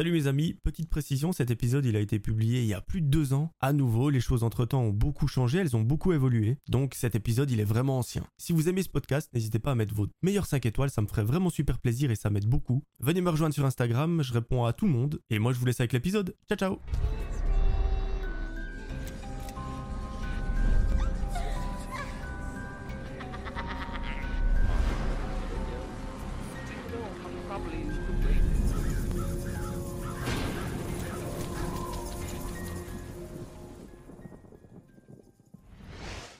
Salut mes amis, petite précision, cet épisode il a été publié il y a plus de deux ans. À nouveau, les choses entre temps ont beaucoup changé, elles ont beaucoup évolué, donc cet épisode il est vraiment ancien. Si vous aimez ce podcast, n'hésitez pas à mettre vos meilleures 5 étoiles, ça me ferait vraiment super plaisir et ça m'aide beaucoup. Venez me rejoindre sur Instagram, je réponds à tout le monde, et moi je vous laisse avec l'épisode. Ciao ciao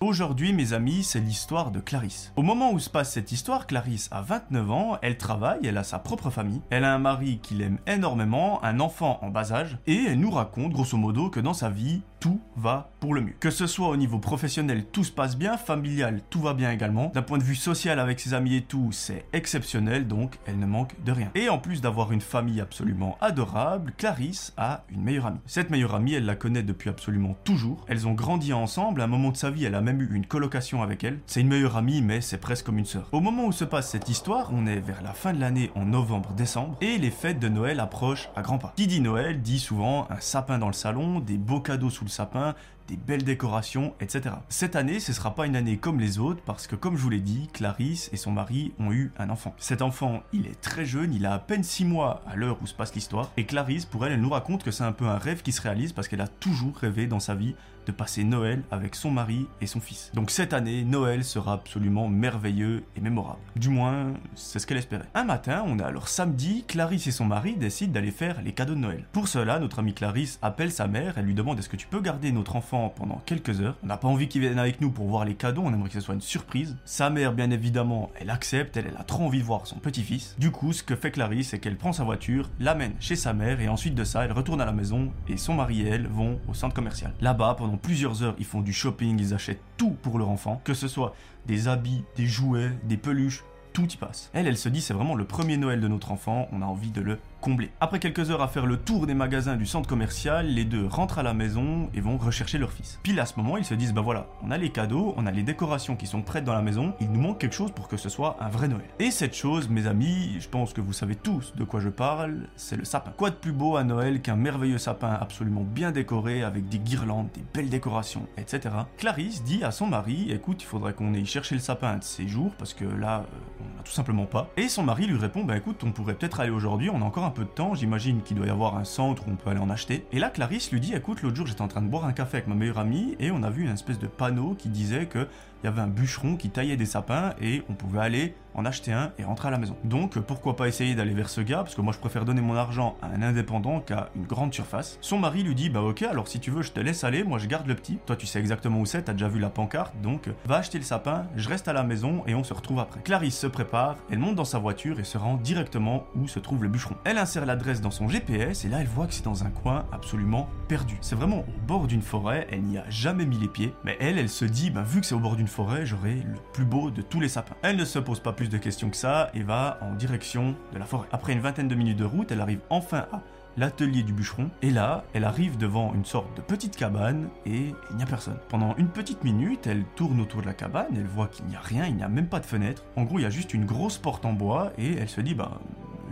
Aujourd'hui, mes amis, c'est l'histoire de Clarisse. Au moment où se passe cette histoire, Clarisse a 29 ans, elle travaille, elle a sa propre famille, elle a un mari qui l'aime énormément, un enfant en bas âge, et elle nous raconte grosso modo que dans sa vie, tout va pour le mieux. Que ce soit au niveau professionnel, tout se passe bien, familial, tout va bien également. D'un point de vue social avec ses amis et tout, c'est exceptionnel, donc elle ne manque de rien. Et en plus d'avoir une famille absolument adorable, Clarisse a une meilleure amie. Cette meilleure amie, elle la connaît depuis absolument toujours. Elles ont grandi ensemble, à un moment de sa vie, elle a même eu une colocation avec elle. C'est une meilleure amie, mais c'est presque comme une sœur. Au moment où se passe cette histoire, on est vers la fin de l'année en novembre-décembre, et les fêtes de Noël approchent à grands pas. Qui dit Noël dit souvent un sapin dans le salon, des beaux cadeaux sous le sapin, des belles décorations, etc. Cette année, ce sera pas une année comme les autres parce que comme je vous l'ai dit, Clarisse et son mari ont eu un enfant. Cet enfant, il est très jeune, il a à peine 6 mois à l'heure où se passe l'histoire, et Clarisse, pour elle, elle nous raconte que c'est un peu un rêve qui se réalise parce qu'elle a toujours rêvé dans sa vie de passer Noël avec son mari et son fils. Donc cette année, Noël sera absolument merveilleux et mémorable. Du moins, c'est ce qu'elle espérait. Un matin, on est alors samedi, Clarisse et son mari décident d'aller faire les cadeaux de Noël. Pour cela, notre amie Clarisse appelle sa mère, elle lui demande est-ce que tu peux garder notre enfant pendant quelques heures. On n'a pas envie qu'il vienne avec nous pour voir les cadeaux, on aimerait que ce soit une surprise. Sa mère, bien évidemment, elle accepte, elle, elle a trop envie de voir son petit-fils. Du coup, ce que fait Clarisse, c'est qu'elle prend sa voiture, l'amène chez sa mère et ensuite de ça, elle retourne à la maison et son mari et elle vont au centre commercial. Là-bas, pendant plusieurs heures, ils font du shopping, ils achètent tout pour leur enfant, que ce soit des habits, des jouets, des peluches, tout y passe. Elle, elle se dit c'est vraiment le premier Noël de notre enfant, on a envie de le combler. Après quelques heures à faire le tour des magasins du centre commercial, les deux rentrent à la maison et vont rechercher leur fils. Pile à ce moment, ils se disent bah voilà, on a les cadeaux, on a les décorations qui sont prêtes dans la maison, il nous manque quelque chose pour que ce soit un vrai Noël. Et cette chose, mes amis, je pense que vous savez tous de quoi je parle, c'est le sapin. Quoi de plus beau à Noël qu'un merveilleux sapin absolument bien décoré avec des guirlandes, des belles décorations, etc. Clarisse dit à son mari écoute, il faudrait qu'on aille chercher le sapin de ces jours parce que là, euh, on n'a tout simplement pas. Et son mari lui répond bah écoute, on pourrait peut-être aller aujourd'hui, on a encore un peu de temps, j'imagine qu'il doit y avoir un centre où on peut aller en acheter. Et là, Clarisse lui dit écoute, l'autre jour j'étais en train de boire un café avec ma meilleure amie et on a vu une espèce de panneau qui disait que il y avait un bûcheron qui taillait des sapins et on pouvait aller en acheter un et rentrer à la maison. Donc pourquoi pas essayer d'aller vers ce gars parce que moi je préfère donner mon argent à un indépendant qu'à une grande surface. Son mari lui dit bah ok alors si tu veux je te laisse aller, moi je garde le petit. Toi tu sais exactement où c'est, t'as déjà vu la pancarte donc va acheter le sapin, je reste à la maison et on se retrouve après. Clarisse se prépare, elle monte dans sa voiture et se rend directement où se trouve le bûcheron. Elle insère l'adresse dans son GPS et là elle voit que c'est dans un coin absolument perdu. C'est vraiment au bord d'une forêt, elle n'y a jamais mis les pieds, mais elle elle se dit bah vu que c'est au bord d'une forêt, j'aurai le plus beau de tous les sapins. Elle ne se pose pas plus de questions que ça et va en direction de la forêt. Après une vingtaine de minutes de route, elle arrive enfin à l'atelier du bûcheron et là, elle arrive devant une sorte de petite cabane et il n'y a personne. Pendant une petite minute, elle tourne autour de la cabane, elle voit qu'il n'y a rien, il n'y a même pas de fenêtre. En gros, il y a juste une grosse porte en bois et elle se dit bah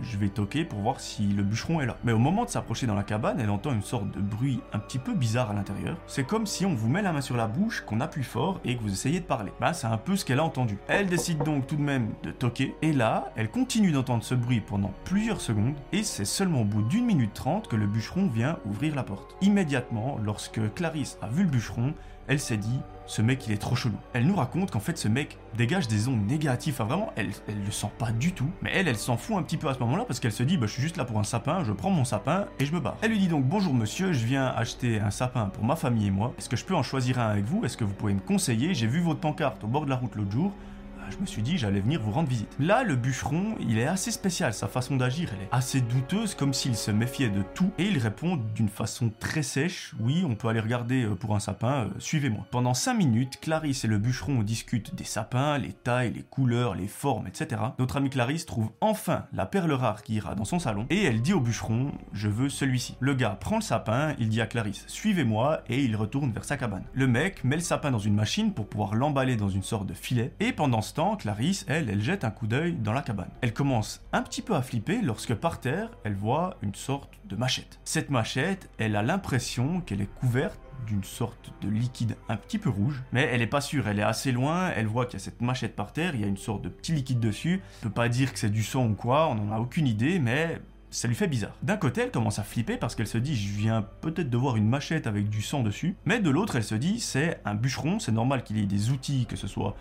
je vais toquer pour voir si le bûcheron est là. Mais au moment de s'approcher dans la cabane, elle entend une sorte de bruit un petit peu bizarre à l'intérieur. C'est comme si on vous met la main sur la bouche, qu'on appuie fort et que vous essayez de parler. Bah, c'est un peu ce qu'elle a entendu. Elle décide donc tout de même de toquer, et là, elle continue d'entendre ce bruit pendant plusieurs secondes, et c'est seulement au bout d'une minute trente que le bûcheron vient ouvrir la porte. Immédiatement, lorsque Clarisse a vu le bûcheron, elle s'est dit ce mec il est trop chelou. Elle nous raconte qu'en fait ce mec dégage des ondes négatives. Enfin vraiment, elle, elle le sent pas du tout. Mais elle, elle s'en fout un petit peu à ce moment-là parce qu'elle se dit bah je suis juste là pour un sapin, je prends mon sapin et je me barre. Elle lui dit donc bonjour monsieur, je viens acheter un sapin pour ma famille et moi. Est-ce que je peux en choisir un avec vous? Est-ce que vous pouvez me conseiller? J'ai vu votre pancarte au bord de la route l'autre jour je me suis dit j'allais venir vous rendre visite. Là, le bûcheron, il est assez spécial, sa façon d'agir, elle est assez douteuse, comme s'il se méfiait de tout, et il répond d'une façon très sèche, oui, on peut aller regarder euh, pour un sapin, euh, suivez-moi. Pendant 5 minutes, Clarisse et le bûcheron discutent des sapins, les tailles, les couleurs, les formes, etc. Notre amie Clarisse trouve enfin la perle rare qui ira dans son salon, et elle dit au bûcheron, je veux celui-ci. Le gars prend le sapin, il dit à Clarisse, suivez-moi, et il retourne vers sa cabane. Le mec met le sapin dans une machine pour pouvoir l'emballer dans une sorte de filet, et pendant Clarisse, elle, elle jette un coup d'œil dans la cabane. Elle commence un petit peu à flipper lorsque par terre, elle voit une sorte de machette. Cette machette, elle a l'impression qu'elle est couverte d'une sorte de liquide un petit peu rouge, mais elle est pas sûre, elle est assez loin, elle voit qu'il y a cette machette par terre, il y a une sorte de petit liquide dessus, elle peut pas dire que c'est du sang ou quoi, on n'en a aucune idée, mais ça lui fait bizarre. D'un côté, elle commence à flipper parce qu'elle se dit je viens peut-être de voir une machette avec du sang dessus, mais de l'autre, elle se dit c'est un bûcheron, c'est normal qu'il ait des outils, que ce soit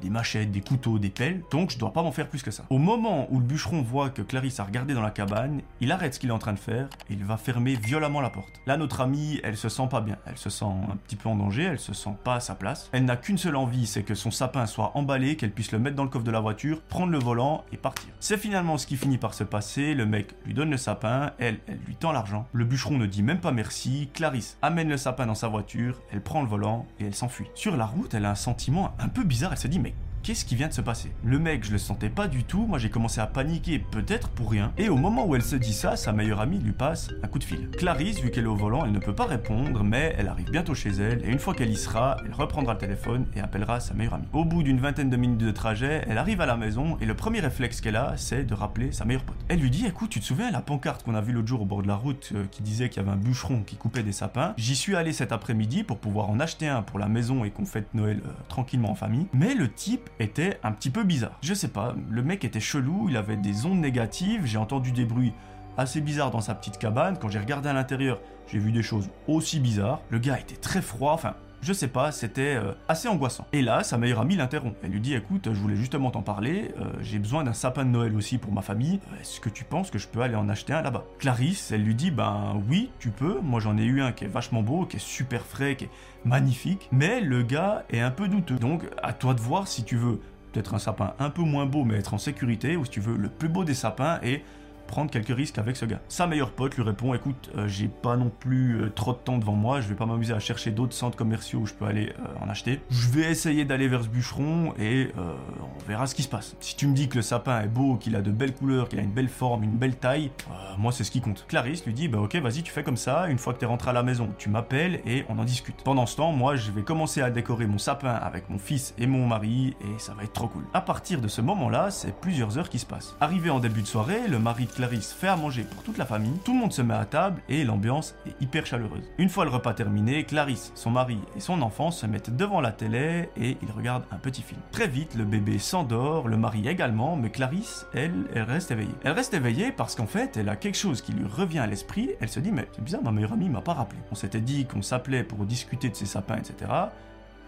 des machettes, des couteaux, des pelles, donc je dois pas m'en faire plus que ça. Au moment où le bûcheron voit que Clarisse a regardé dans la cabane, il arrête ce qu'il est en train de faire et il va fermer violemment la porte. Là, notre amie, elle se sent pas bien, elle se sent un petit peu en danger, elle se sent pas à sa place. Elle n'a qu'une seule envie, c'est que son sapin soit emballé, qu'elle puisse le mettre dans le coffre de la voiture, prendre le volant et partir. C'est finalement ce qui finit par se passer, le mec lui donne le sapin, elle, elle lui tend l'argent. Le bûcheron ne dit même pas merci, Clarisse amène le sapin dans sa voiture, elle prend le volant et elle s'enfuit. Sur la route, elle a un sentiment un peu bizarre, elle se dit mais qu'est-ce qui vient de se passer? Le mec, je le sentais pas du tout, moi j'ai commencé à paniquer, peut-être pour rien, et au moment où elle se dit ça, sa meilleure amie lui passe un coup de fil. Clarisse, vu qu'elle est au volant, elle ne peut pas répondre, mais elle arrive bientôt chez elle, et une fois qu'elle y sera, elle reprendra le téléphone et appellera sa meilleure amie. Au bout d'une vingtaine de minutes de trajet, elle arrive à la maison, et le premier réflexe qu'elle a, c'est de rappeler sa meilleure pote. Elle lui dit, écoute, tu te souviens la pancarte qu'on a vue l'autre jour au bord de la route, euh, qui disait qu'il y avait un bûcheron qui coupait des sapins? J'y suis allé cet après-midi pour pouvoir en acheter un pour la maison et qu'on fête Noël euh, tranquillement en famille, mais le type était un petit peu bizarre. Je sais pas, le mec était chelou, il avait des ondes négatives, j'ai entendu des bruits assez bizarres dans sa petite cabane. Quand j'ai regardé à l'intérieur, j'ai vu des choses aussi bizarres. Le gars était très froid, enfin, je sais pas, c'était euh, assez angoissant. Et là, sa meilleure amie l'interrompt. Elle lui dit écoute, je voulais justement t'en parler, euh, j'ai besoin d'un sapin de Noël aussi pour ma famille. Est-ce que tu penses que je peux aller en acheter un là-bas? Clarisse, elle lui dit ben oui, tu peux. Moi j'en ai eu un qui est vachement beau, qui est super frais, qui est magnifique. Mais le gars est un peu douteux. Donc à toi de voir si tu veux peut-être un sapin un peu moins beau mais être en sécurité, ou si tu veux le plus beau des sapins et prendre quelques risques avec ce gars. Sa meilleure pote lui répond écoute, euh, j'ai pas non plus euh, trop de temps devant moi, je vais pas m'amuser à chercher d'autres centres commerciaux où je peux aller euh, en acheter. Je vais essayer d'aller vers ce bûcheron et on verra ce qui se passe. Si tu me dis que le sapin est beau, qu'il a de belles couleurs, qu'il a une belle forme, une belle taille, moi c'est ce qui compte. Clarisse lui dit bah ok vas-y tu fais comme ça, une fois que t'es rentré à la maison, tu m'appelles et on en discute. Pendant ce temps, moi je vais commencer à décorer mon sapin avec mon fils et mon mari et ça va être trop cool. À partir de ce moment-là, c'est plusieurs heures qui se passent. Arrivé en début de soirée, le mari de Clarisse fait à manger pour toute la famille, tout le monde se met à table et l'ambiance est hyper chaleureuse. Une fois le repas terminé, Clarisse, son mari et son enfant se mettent devant la télé et ils regardent un petit film. Très vite, le bébé s'endort, le mari également, mais Clarisse, elle, elle reste éveillée. Elle reste éveillée parce qu'en fait, elle a quelque chose qui lui revient à l'esprit, elle se dit mais c'est bizarre, ma meilleure amie m'a pas rappelé. On s'était dit qu'on s'appelait pour discuter de ses sapins, etc.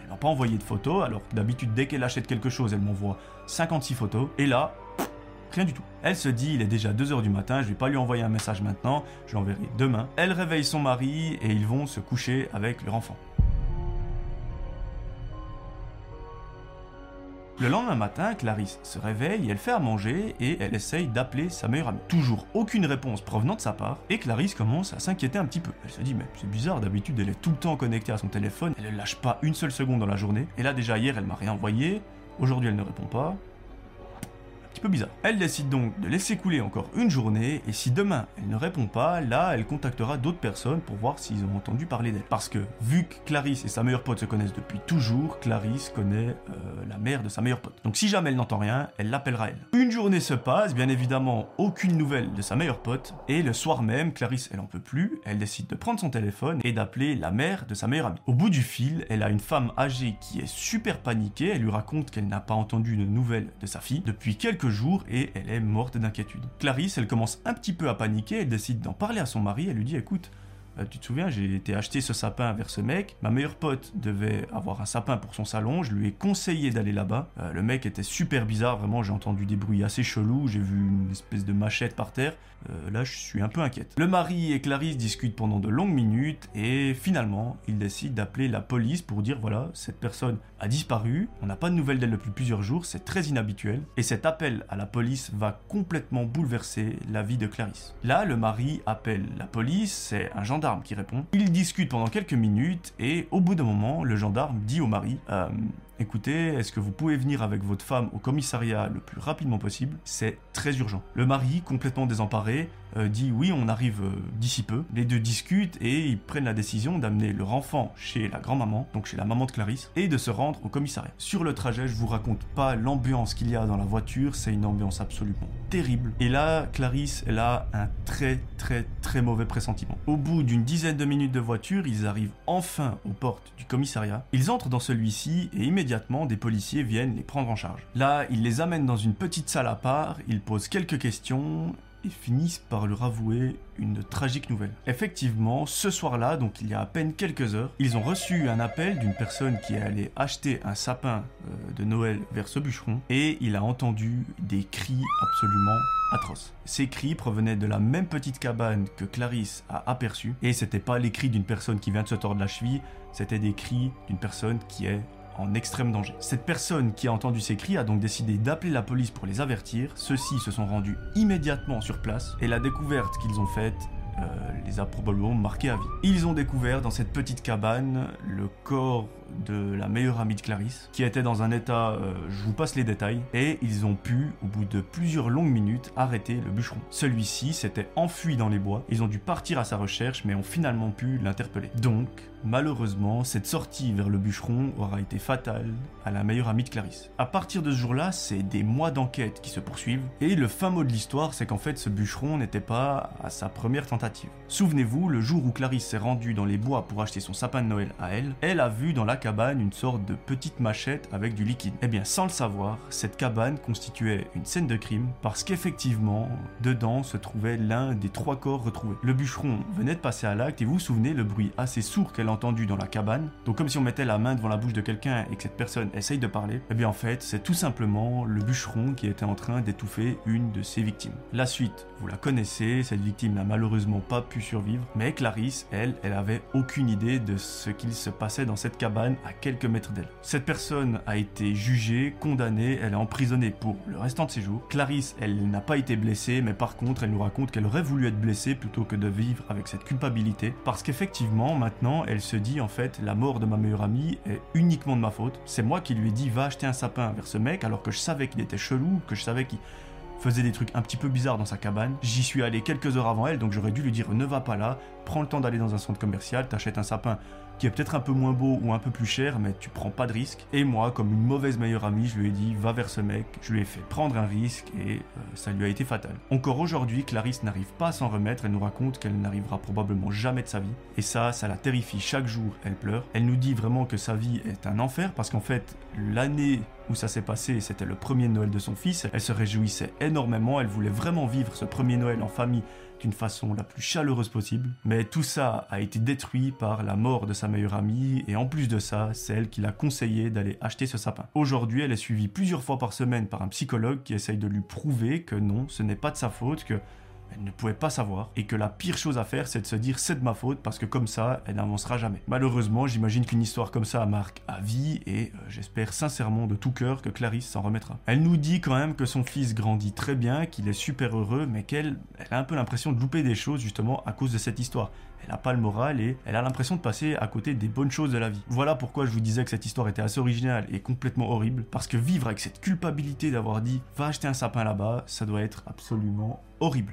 Elle m'a pas envoyé de photos, alors d'habitude dès qu'elle achète quelque chose, elle m'envoie 56 photos, et là, Rien du tout. Elle se dit, il est déjà 2h du matin, je vais pas lui envoyer un message maintenant, je l'enverrai demain. Elle réveille son mari et ils vont se coucher avec leur enfant. Le lendemain matin, Clarisse se réveille, elle fait à manger et elle essaye d'appeler sa meilleure amie. Toujours aucune réponse provenant de sa part et Clarisse commence à s'inquiéter un petit peu. Elle se dit mais c'est bizarre, d'habitude elle est tout le temps connectée à son téléphone, elle ne lâche pas une seule seconde dans la journée. Et là déjà hier elle m'a rien envoyé, aujourd'hui elle ne répond pas bizarre. Elle décide donc de laisser couler encore une journée, et si demain elle ne répond pas, là elle contactera d'autres personnes pour voir s'ils ont entendu parler d'elle. Parce que vu que Clarisse et sa meilleure pote se connaissent depuis toujours, Clarisse connaît euh, la mère de sa meilleure pote. Donc si jamais elle n'entend rien, elle l'appellera elle. Une journée se passe, bien évidemment aucune nouvelle de sa meilleure pote, et le soir même, Clarisse elle en peut plus, elle décide de prendre son téléphone et d'appeler la mère de sa meilleure amie. Au bout du fil, elle a une femme âgée qui est super paniquée, elle lui raconte qu'elle n'a pas entendu de nouvelles de sa fille depuis quelques et elle est morte d'inquiétude. Clarisse, elle commence un petit peu à paniquer, elle décide d'en parler à son mari, elle lui dit écoute, euh, tu te souviens, j'ai été acheter ce sapin vers ce mec. Ma meilleure pote devait avoir un sapin pour son salon. Je lui ai conseillé d'aller là-bas. Euh, le mec était super bizarre, vraiment. J'ai entendu des bruits assez chelous. J'ai vu une espèce de machette par terre. Euh, là, je suis un peu inquiète. Le mari et Clarisse discutent pendant de longues minutes et finalement, ils décident d'appeler la police pour dire voilà, cette personne a disparu. On n'a pas de nouvelles d'elle depuis plusieurs jours. C'est très inhabituel. Et cet appel à la police va complètement bouleverser la vie de Clarisse. Là, le mari appelle la police. C'est un gendarme qui répond. Ils discutent pendant quelques minutes et au bout d'un moment, le gendarme dit au mari euh, écoutez, est-ce que vous pouvez venir avec votre femme au commissariat le plus rapidement possible? C'est très urgent. Le mari, complètement désemparé, euh, dit oui, on arrive euh, d'ici peu. Les deux discutent et ils prennent la décision d'amener leur enfant chez la grand-maman, donc chez la maman de Clarisse, et de se rendre au commissariat. Sur le trajet, je vous raconte pas l'ambiance qu'il y a dans la voiture, c'est une ambiance absolument terrible. Et là, Clarisse, elle a un très très très mauvais pressentiment. Au bout d'une dizaine de minutes de voiture, ils arrivent enfin aux portes du commissariat. Ils entrent dans celui-ci et immédiatement des policiers viennent les prendre en charge. Là, ils les amènent dans une petite salle à part, ils posent quelques questions et finissent par leur avouer une tragique nouvelle. Effectivement, ce soir-là, donc il y a à peine quelques heures, ils ont reçu un appel d'une personne qui est allée acheter un sapin euh, de Noël vers ce bûcheron et il a entendu des cris absolument atroces. Ces cris provenaient de la même petite cabane que Clarisse a aperçue et c'était pas les cris d'une personne qui vient de se tordre la cheville, c'était des cris d'une personne qui est en extrême danger. Cette personne qui a entendu ces cris a donc décidé d'appeler la police pour les avertir. Ceux-ci se sont rendus immédiatement sur place et la découverte qu'ils ont faite euh, les a probablement marqués à vie. Ils ont découvert dans cette petite cabane le corps de la meilleure amie de Clarisse, qui était dans un état, euh, je vous passe les détails, et ils ont pu, au bout de plusieurs longues minutes, arrêter le bûcheron. Celui-ci s'était enfui dans les bois, ils ont dû partir à sa recherche, mais ont finalement pu l'interpeller. Donc, malheureusement, cette sortie vers le bûcheron aura été fatale à la meilleure amie de Clarisse. À partir de ce jour-là, c'est des mois d'enquête qui se poursuivent, et le fin mot de l'histoire, c'est qu'en fait, ce bûcheron n'était pas à sa première tentative. Souvenez-vous, le jour où Clarisse s'est rendue dans les bois pour acheter son sapin de Noël à elle, elle a vu dans la cabane une sorte de petite machette avec du liquide. Eh bien, sans le savoir, cette cabane constituait une scène de crime parce qu'effectivement, dedans se trouvait l'un des trois corps retrouvés. Le bûcheron venait de passer à l'acte et vous vous souvenez le bruit assez sourd qu'elle a entendu dans la cabane? Donc comme si on mettait la main devant la bouche de quelqu'un et que cette personne essaye de parler. Eh bien en fait, c'est tout simplement le bûcheron qui était en train d'étouffer une de ses victimes. La suite, vous la connaissez, cette victime n'a malheureusement pas pu survivre, mais Clarisse, elle, elle avait aucune idée de ce qu'il se passait dans cette cabane à quelques mètres d'elle. Cette personne a été jugée, condamnée, elle est emprisonnée pour le restant de ses jours. Clarisse, elle n'a pas été blessée, mais par contre, elle nous raconte qu'elle aurait voulu être blessée plutôt que de vivre avec cette culpabilité, parce qu'effectivement, maintenant, elle se dit en fait, la mort de ma meilleure amie est uniquement de ma faute. C'est moi qui lui ai dit va acheter un sapin vers ce mec, alors que je savais qu'il était chelou, que je savais qu'il faisait des trucs un petit peu bizarres dans sa cabane. J'y suis allé quelques heures avant elle, donc j'aurais dû lui dire ne va pas là, prends le temps d'aller dans un centre commercial, t'achètes un sapin qui est peut-être un peu moins beau ou un peu plus cher, mais tu prends pas de risque. Et moi, comme une mauvaise meilleure amie, je lui ai dit va vers ce mec. Je lui ai fait prendre un risque et euh, ça lui a été fatal. Encore aujourd'hui, Clarisse n'arrive pas à s'en remettre. Elle nous raconte qu'elle n'arrivera probablement jamais de sa vie. Et ça, ça la terrifie. Chaque jour, elle pleure. Elle nous dit vraiment que sa vie est un enfer parce qu'en fait, l'année où ça s'est passé, c'était le premier Noël de son fils. Elle se réjouissait énormément. Elle voulait vraiment vivre ce premier Noël en famille d'une façon la plus chaleureuse possible. Mais tout ça a été détruit par la mort de sa meilleure amie et en plus de ça, c'est elle qui l'a conseillé d'aller acheter ce sapin. Aujourd'hui, elle est suivie plusieurs fois par semaine par un psychologue qui essaye de lui prouver que non, ce n'est pas de sa faute, que elle ne pouvait pas savoir et que la pire chose à faire c'est de se dire c'est de ma faute parce que comme ça elle n'avancera jamais. Malheureusement j'imagine qu'une histoire comme ça marque à vie et euh, j'espère sincèrement de tout cœur que Clarisse s'en remettra. Elle nous dit quand même que son fils grandit très bien, qu'il est super heureux mais qu'elle a un peu l'impression de louper des choses justement à cause de cette histoire. Elle n'a pas le moral et elle a l'impression de passer à côté des bonnes choses de la vie. Voilà pourquoi je vous disais que cette histoire était assez originale et complètement horrible, parce que vivre avec cette culpabilité d'avoir dit va acheter un sapin là-bas, ça doit être absolument horrible.